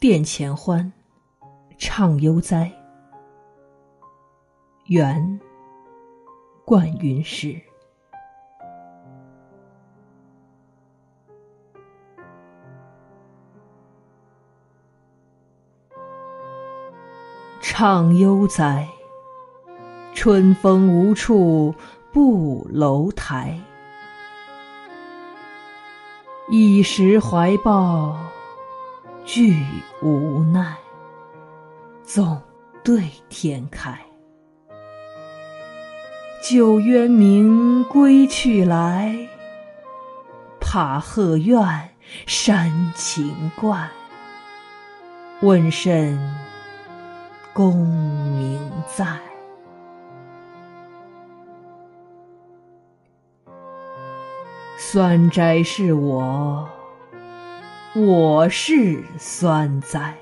殿前欢，畅悠哉。元，冠云诗。畅悠哉，春风无处不楼台。一时怀抱俱无奈，总对天开。旧渊明归去来，怕鹤怨山情怪。问甚功名在？酸斋是我，我是酸哉。